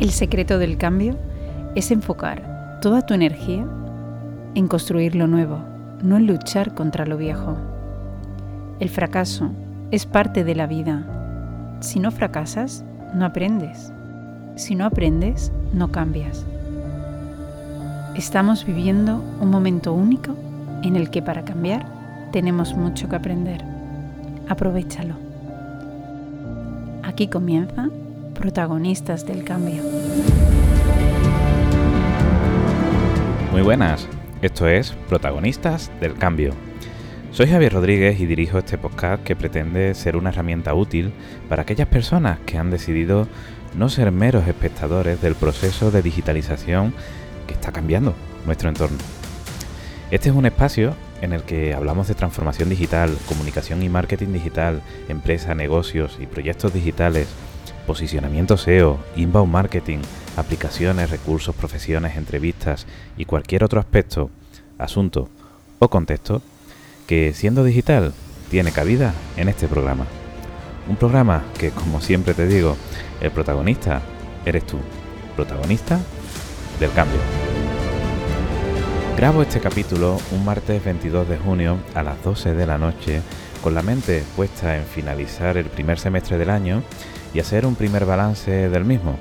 El secreto del cambio es enfocar toda tu energía en construir lo nuevo, no en luchar contra lo viejo. El fracaso es parte de la vida. Si no fracasas, no aprendes. Si no aprendes, no cambias. Estamos viviendo un momento único en el que para cambiar tenemos mucho que aprender. Aprovechalo. Aquí comienza Protagonistas del Cambio. Muy buenas, esto es Protagonistas del Cambio. Soy Javier Rodríguez y dirijo este podcast que pretende ser una herramienta útil para aquellas personas que han decidido no ser meros espectadores del proceso de digitalización que está cambiando nuestro entorno. Este es un espacio en el que hablamos de transformación digital, comunicación y marketing digital, empresa, negocios y proyectos digitales, posicionamiento SEO, inbound marketing, aplicaciones, recursos, profesiones, entrevistas y cualquier otro aspecto, asunto o contexto que siendo digital tiene cabida en este programa. Un programa que, como siempre te digo, el protagonista eres tú, protagonista del cambio. Grabo este capítulo un martes 22 de junio a las 12 de la noche con la mente puesta en finalizar el primer semestre del año y hacer un primer balance del mismo.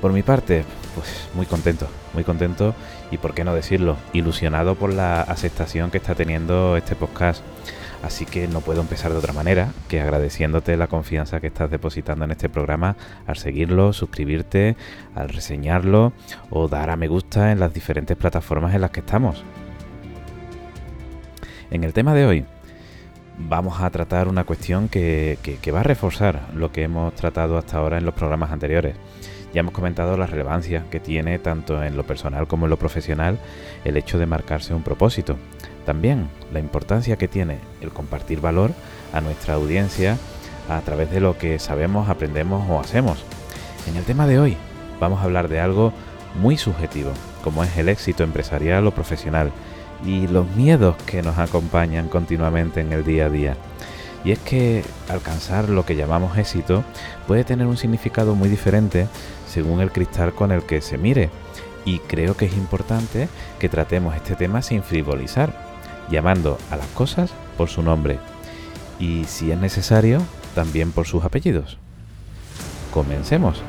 Por mi parte, pues muy contento, muy contento y por qué no decirlo, ilusionado por la aceptación que está teniendo este podcast. Así que no puedo empezar de otra manera que agradeciéndote la confianza que estás depositando en este programa al seguirlo, suscribirte, al reseñarlo o dar a me gusta en las diferentes plataformas en las que estamos. En el tema de hoy vamos a tratar una cuestión que, va a reforzar lo que hemos tratado hasta ahora en los programas anteriores. Ya hemos comentado la relevancia que tiene tanto en lo personal como en lo profesional el hecho de marcarse un propósito. También la importancia que tiene el compartir valor a nuestra audiencia a través de lo que sabemos, aprendemos o hacemos. En el tema de hoy vamos a hablar de algo muy subjetivo, como es el éxito empresarial o profesional y los miedos que nos acompañan continuamente en el día a día. Y es que alcanzar lo que llamamos éxito puede tener un significado muy diferente según el cristal con el que se mire. Y creo que es importante que tratemos este tema sin frivolizar, llamando a las cosas por su nombre y, si es necesario, también por sus apellidos. Comencemos.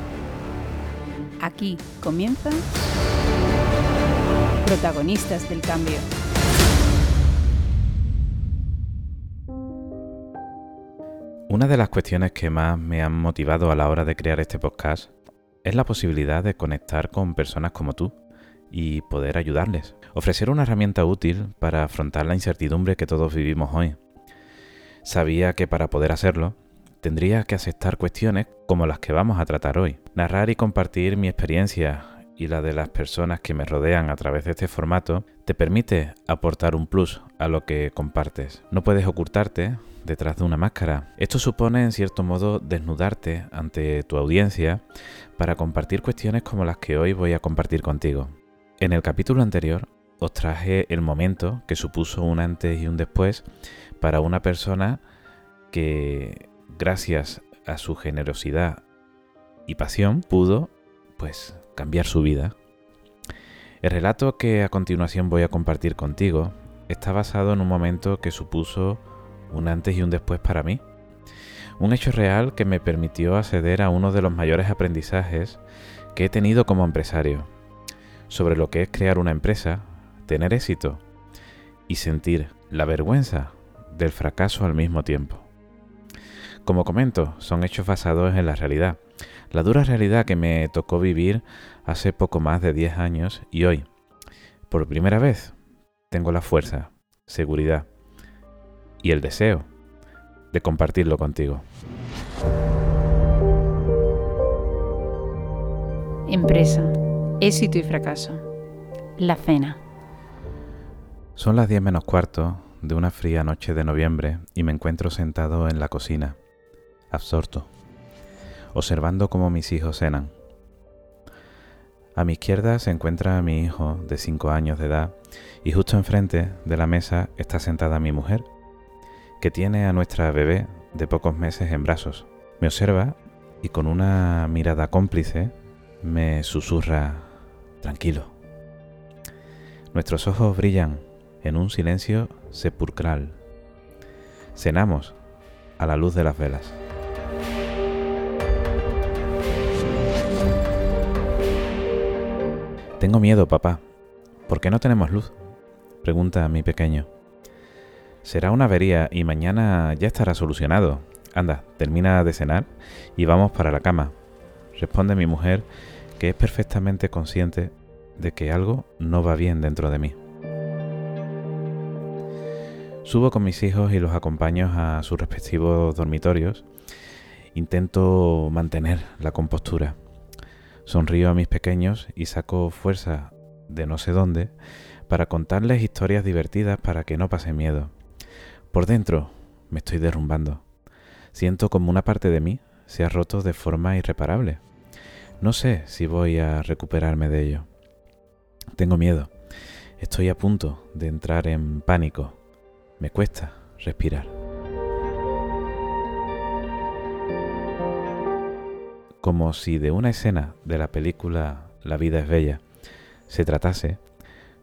Aquí comienzan protagonistas del cambio. Una de las cuestiones que más me han motivado a la hora de crear este podcast es la posibilidad de conectar con personas como tú y poder ayudarles. Ofrecer una herramienta útil para afrontar la incertidumbre que todos vivimos hoy. Sabía que para poder hacerlo, tendría que aceptar cuestiones como las que vamos a tratar hoy. Narrar y compartir mi experiencia y la de las personas que me rodean a través de este formato te permite aportar un plus a lo que compartes. No puedes ocultarte detrás de una máscara. Esto supone en cierto modo desnudarte ante tu audiencia para compartir cuestiones como las que hoy voy a compartir contigo. En el capítulo anterior os traje el momento que supuso un antes y un después para una persona que gracias a su generosidad y pasión pudo pues cambiar su vida. El relato que a continuación voy a compartir contigo está basado en un momento que supuso un antes y un después para mí. Un hecho real que me permitió acceder a uno de los mayores aprendizajes que he tenido como empresario, sobre lo que es crear una empresa, tener éxito y sentir la vergüenza del fracaso al mismo tiempo. Como comento, son hechos basados en la realidad, la dura realidad que me tocó vivir hace poco más de 10 años y hoy, por primera vez, tengo la fuerza, seguridad y el deseo de compartirlo contigo. Empresa, éxito y fracaso. La cena. Son las 10 menos cuarto de una fría noche de noviembre y me encuentro sentado en la cocina, absorto, observando cómo mis hijos cenan. A mi izquierda se encuentra mi hijo de 5 años de edad y justo enfrente de la mesa está sentada mi mujer, que tiene a nuestra bebé de pocos meses en brazos. Me observa y con una mirada cómplice me susurra, tranquilo. Nuestros ojos brillan en un silencio sepulcral. Cenamos a la luz de las velas. Tengo miedo, papá. ¿Por qué no tenemos luz? Pregunta mi pequeño. Será una avería y mañana ya estará solucionado. Anda, termina de cenar y vamos para la cama. Responde mi mujer, que es perfectamente consciente de que algo no va bien dentro de mí. Subo con mis hijos y los acompaño a sus respectivos dormitorios. Intento mantener la compostura. Sonrío a mis pequeños y saco fuerza de no sé dónde para contarles historias divertidas para que no pasen miedo. Por dentro me estoy derrumbando. Siento como una parte de mí se ha roto de forma irreparable. No sé si voy a recuperarme de ello. Tengo miedo. Estoy a punto de entrar en pánico. Me cuesta respirar. Como si de una escena de la película La vida es bella se tratase,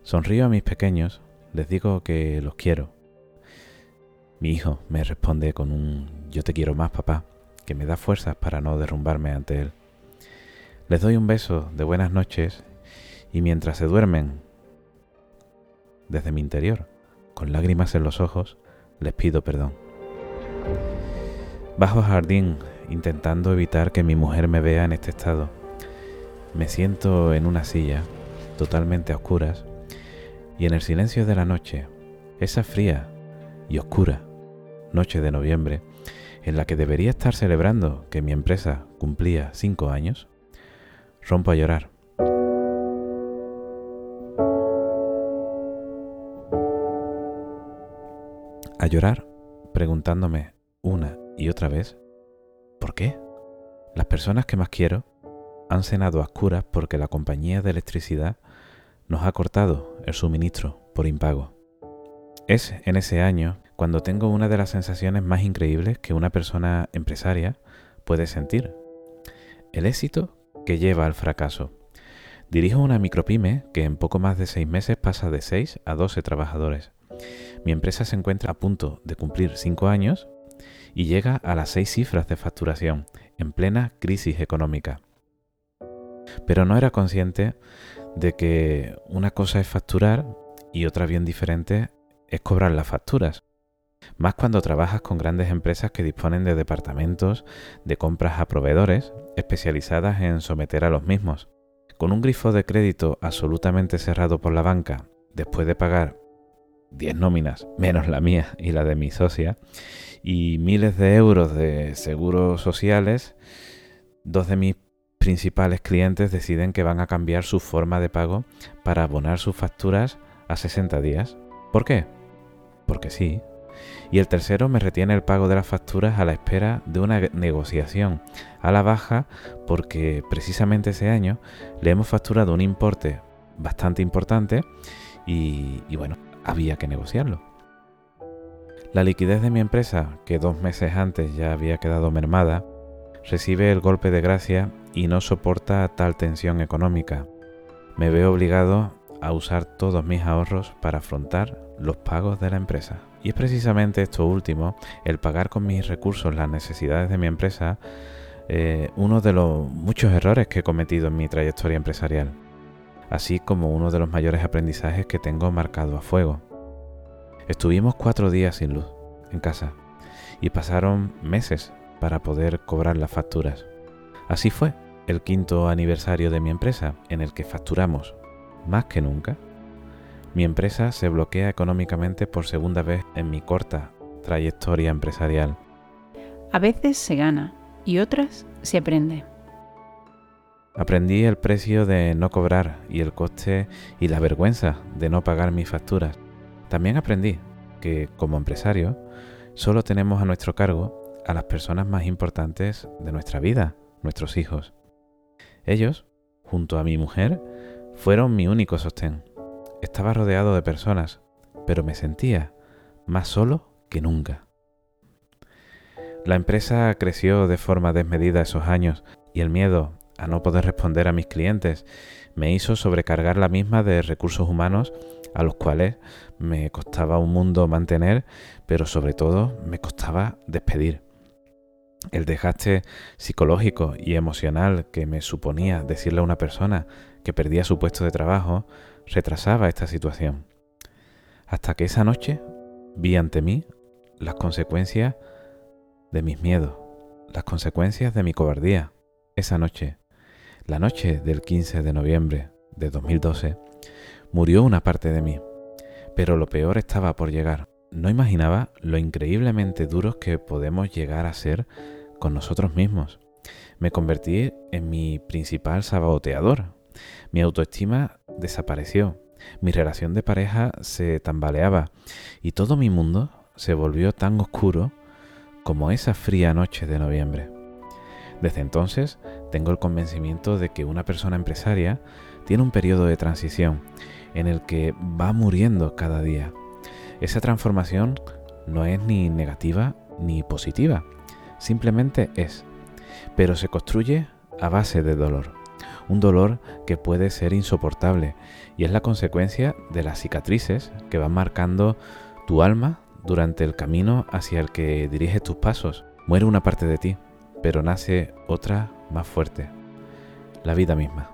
sonrío a mis pequeños, les digo que los quiero. Mi hijo me responde con un yo te quiero más, papá, que me da fuerzas para no derrumbarme ante él. Les doy un beso de buenas noches y mientras se duermen, desde mi interior, con lágrimas en los ojos, les pido perdón. Bajo jardín intentando evitar que mi mujer me vea en este estado. Me siento en una silla, totalmente a oscuras, y en el silencio de la noche, esa fría y oscura noche de noviembre, en la que debería estar celebrando que mi empresa cumplía cinco años, rompo a llorar. A llorar preguntándome una y otra vez, ¿por qué? Las personas que más quiero han cenado a oscuras porque la compañía de electricidad nos ha cortado el suministro por impago. Es en ese año cuando tengo una de las sensaciones más increíbles que una persona empresaria puede sentir. El éxito que lleva al fracaso. Dirijo una micropyme que en poco más de seis meses pasa de 6 a 12 trabajadores. Mi empresa se encuentra a punto de cumplir 5 años y llega a las 6 cifras de facturación en plena crisis económica. Pero no era consciente de que una cosa es facturar y otra bien diferente es cobrar las facturas. Más cuando trabajas con grandes empresas que disponen de departamentos de compras a proveedores especializadas en someter a los mismos. Con un grifo de crédito absolutamente cerrado por la banca, después de pagar 10 nóminas, menos la mía y la de mi socia, y miles de euros de seguros sociales, dos de mis principales clientes deciden que van a cambiar su forma de pago para abonar sus facturas a 60 días. ¿Por qué? Porque sí. Y el tercero me retiene el pago de las facturas a la espera de una negociación a la baja porque precisamente ese año le hemos facturado un importe bastante importante y, bueno, había que negociarlo. La liquidez de mi empresa, que dos meses antes ya había quedado mermada, recibe el golpe de gracia y no soporta tal tensión económica. Me veo obligado a usar todos mis ahorros para afrontar los pagos de la empresa. Y es precisamente esto último, el pagar con mis recursos las necesidades de mi empresa, eh, uno de los muchos errores que he cometido en mi trayectoria empresarial, así como uno de los mayores aprendizajes que tengo marcado a fuego. Estuvimos cuatro días sin luz en casa y pasaron meses para poder cobrar las facturas. Así fue el quinto aniversario de mi empresa, en el que facturamos más que nunca mi empresa se bloquea económicamente por segunda vez en mi corta trayectoria empresarial. A veces se gana y otras se aprende. Aprendí el precio de no cobrar y el coste y la vergüenza de no pagar mis facturas. También aprendí que como empresario solo tenemos a nuestro cargo a las personas más importantes de nuestra vida, nuestros hijos. Ellos, junto a mi mujer, fueron mi único sostén. Estaba rodeado de personas, pero me sentía más solo que nunca. La empresa creció de forma desmedida esos años y el miedo a no poder responder a mis clientes, me hizo sobrecargar la misma de recursos humanos a los cuales me costaba un mundo mantener, pero sobre todo me costaba despedir. El desgaste psicológico y emocional que me suponía decirle a una persona que perdía su puesto de trabajo retrasaba esta situación. Hasta que esa noche vi ante mí las consecuencias de mis miedos, las consecuencias de mi cobardía. Esa noche, la noche del 15 de noviembre de 2012, murió una parte de mí, pero lo peor estaba por llegar. No imaginaba lo increíblemente duros que podemos llegar a ser con nosotros mismos. Me convertí en mi principal saboteador. Mi autoestima desapareció, mi relación de pareja se tambaleaba y todo mi mundo se volvió tan oscuro como esa fría noche de noviembre. Desde entonces tengo el convencimiento de que una persona empresaria tiene un periodo de transición en el que va muriendo cada día. Esa transformación no es ni negativa ni positiva, simplemente es, pero se construye a base de dolor, un dolor que puede ser insoportable y es la consecuencia de las cicatrices que van marcando tu alma durante el camino hacia el que diriges tus pasos. Muere una parte de ti, pero nace otra más fuerte, la vida misma.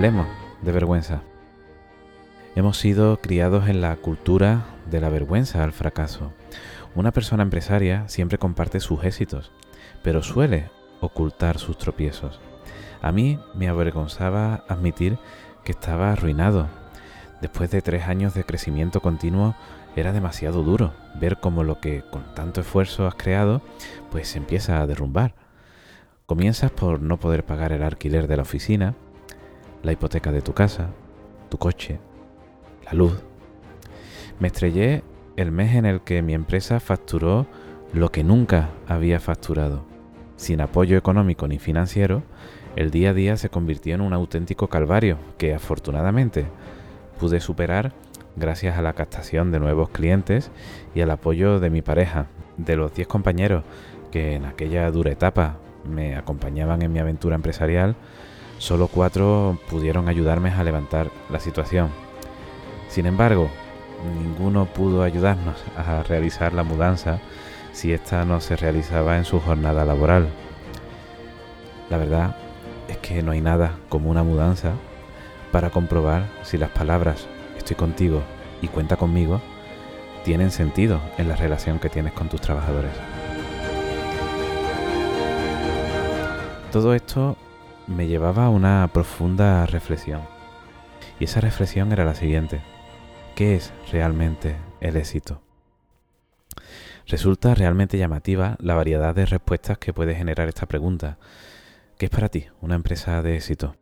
Hablemos de vergüenza. Hemos sido criados en la cultura de la vergüenza al fracaso. Una persona empresaria siempre comparte sus éxitos, pero suele ocultar sus tropiezos. A mí me avergonzaba admitir que estaba arruinado. Después de tres años de crecimiento continuo, era demasiado duro ver cómo lo que con tanto esfuerzo has creado, pues se empieza a derrumbar. Comienzas por no poder pagar el alquiler de la oficina, la hipoteca de tu casa, tu coche, la luz. Me estrellé el mes en el que mi empresa facturó lo que nunca había facturado. Sin apoyo económico ni financiero, el día a día se convirtió en un auténtico calvario que afortunadamente pude superar gracias a la captación de nuevos clientes y al apoyo de mi pareja, de los 10 compañeros que en aquella dura etapa me acompañaban en mi aventura empresarial, Solo cuatro pudieron ayudarme a levantar la situación. Sin embargo, ninguno pudo ayudarnos a realizar la mudanza si ésta no se realizaba en su jornada laboral. La verdad es que no hay nada como una mudanza para comprobar si las palabras estoy contigo y cuenta conmigo tienen sentido en la relación que tienes con tus trabajadores. Todo esto me llevaba a una profunda reflexión. Y esa reflexión era la siguiente. ¿Qué es realmente el éxito? Resulta realmente llamativa la variedad de respuestas que puede generar esta pregunta. ¿Qué es para ti una empresa de éxito?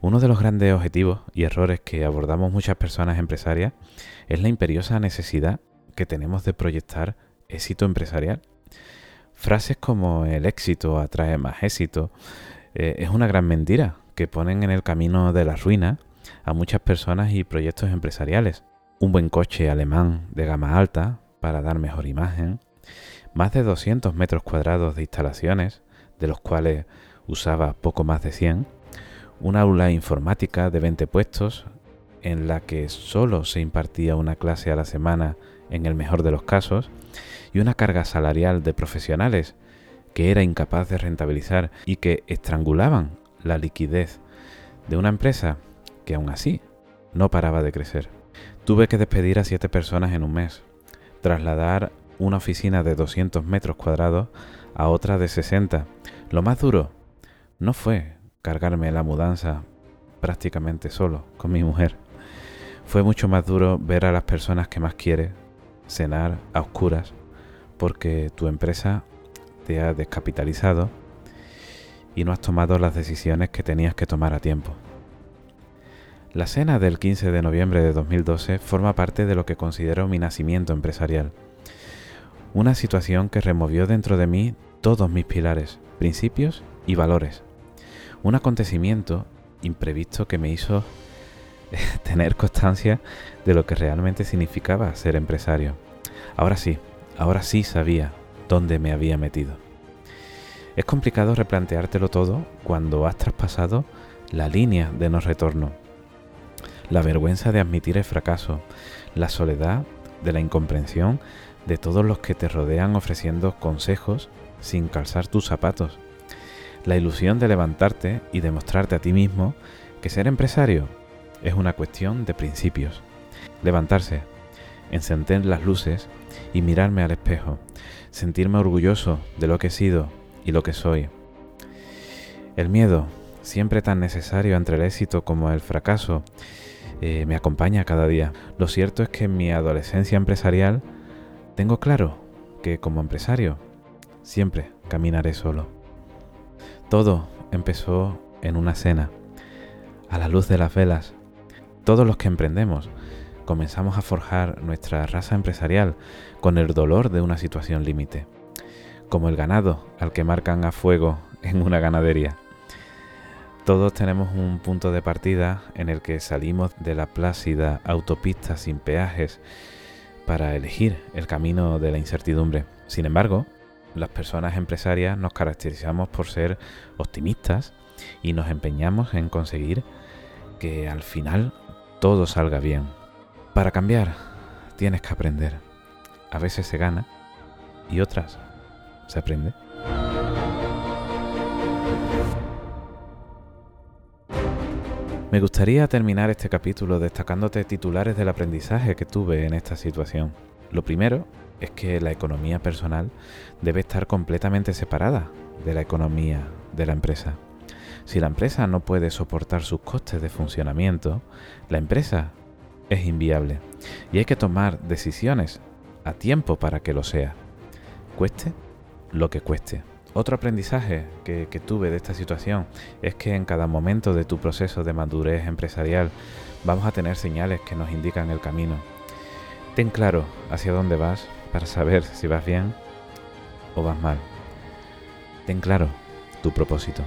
Uno de los grandes objetivos y errores que abordamos muchas personas empresarias es la imperiosa necesidad que tenemos de proyectar éxito empresarial. Frases como el éxito atrae más éxito, eh, es una gran mentira que ponen en el camino de la ruina a muchas personas y proyectos empresariales. Un buen coche alemán de gama alta para dar mejor imagen, más de 200 metros cuadrados de instalaciones, de los cuales usaba poco más de 100, una aula informática de 20 puestos en la que solo se impartía una clase a la semana en el mejor de los casos, y una carga salarial de profesionales que era incapaz de rentabilizar y que estrangulaban la liquidez de una empresa que aún así no paraba de crecer. Tuve que despedir a siete personas en un mes, trasladar una oficina de 200 metros cuadrados a otra de 60. Lo más duro no fue cargarme la mudanza prácticamente solo con mi mujer. Fue mucho más duro ver a las personas que más quieres cenar a oscuras porque tu empresa te has descapitalizado y no has tomado las decisiones que tenías que tomar a tiempo. La cena del 15 de noviembre de 2012 forma parte de lo que considero mi nacimiento empresarial. Una situación que removió dentro de mí todos mis pilares, principios y valores. Un acontecimiento imprevisto que me hizo tener constancia de lo que realmente significaba ser empresario. Ahora sí, ahora sí sabía dónde me había metido. Es complicado replanteártelo todo cuando has traspasado la línea de no retorno. La vergüenza de admitir el fracaso, la soledad de la incomprensión de todos los que te rodean ofreciendo consejos sin calzar tus zapatos. La ilusión de levantarte y demostrarte a ti mismo que ser empresario es una cuestión de principios. Levantarse, encender las luces y mirarme al espejo, sentirme orgulloso de lo que he sido y lo que soy. El miedo, siempre tan necesario entre el éxito como el fracaso, eh, me acompaña cada día. Lo cierto es que en mi adolescencia empresarial tengo claro que como empresario siempre caminaré solo. Todo empezó en una cena, a la luz de las velas. Todos los que emprendemos comenzamos a forjar nuestra raza empresarial con el dolor de una situación límite, como el ganado al que marcan a fuego en una ganadería. Todos tenemos un punto de partida en el que salimos de la plácida autopista sin peajes para elegir el camino de la incertidumbre. Sin embargo, las personas empresarias nos caracterizamos por ser optimistas y nos empeñamos en conseguir que al final todo salga bien. Para cambiar, tienes que aprender. A veces se gana y otras se aprende. Me gustaría terminar este capítulo destacándote titulares del aprendizaje que tuve en esta situación. Lo primero es que la economía personal debe estar completamente separada de la economía de la empresa. Si la empresa no puede soportar sus costes de funcionamiento, la empresa es inviable y hay que tomar decisiones a tiempo para que lo sea, cueste lo que cueste. Otro aprendizaje que, tuve de esta situación es que en cada momento de tu proceso de madurez empresarial vamos a tener señales que nos indican el camino. Ten claro hacia dónde vas para saber si vas bien o vas mal. Ten claro tu propósito.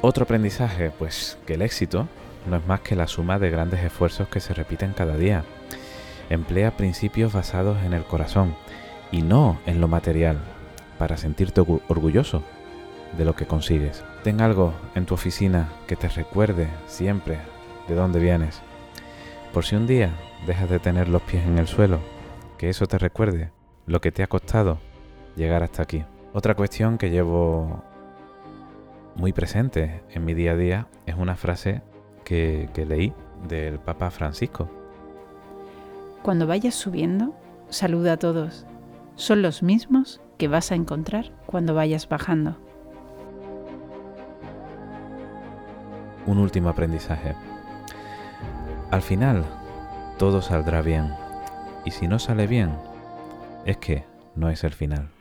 Otro aprendizaje, pues que el éxito no es más que la suma de grandes esfuerzos que se repiten cada día. Emplea principios basados en el corazón y no en lo material, para sentirte orgulloso de lo que consigues. Ten algo en tu oficina que te recuerde siempre de dónde vienes. Por si un día dejas de tener los pies en el suelo, que eso te recuerde lo que te ha costado llegar hasta aquí. Otra cuestión que llevo muy presente en mi día a día es una frase que, que leí del Papa Francisco. Cuando vayas subiendo, saluda a todos son los mismos que vas a encontrar cuando vayas bajando. Un último aprendizaje. Al final, todo saldrá bien. Y si no sale bien, es que no es el final.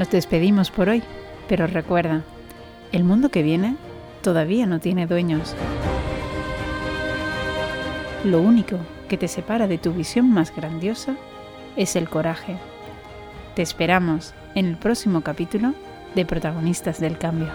Nos despedimos por hoy, pero recuerda, el mundo que viene todavía no tiene dueños. Lo único que te separa de tu visión más grandiosa es el coraje. Te esperamos en el próximo capítulo de Protagonistas del Cambio.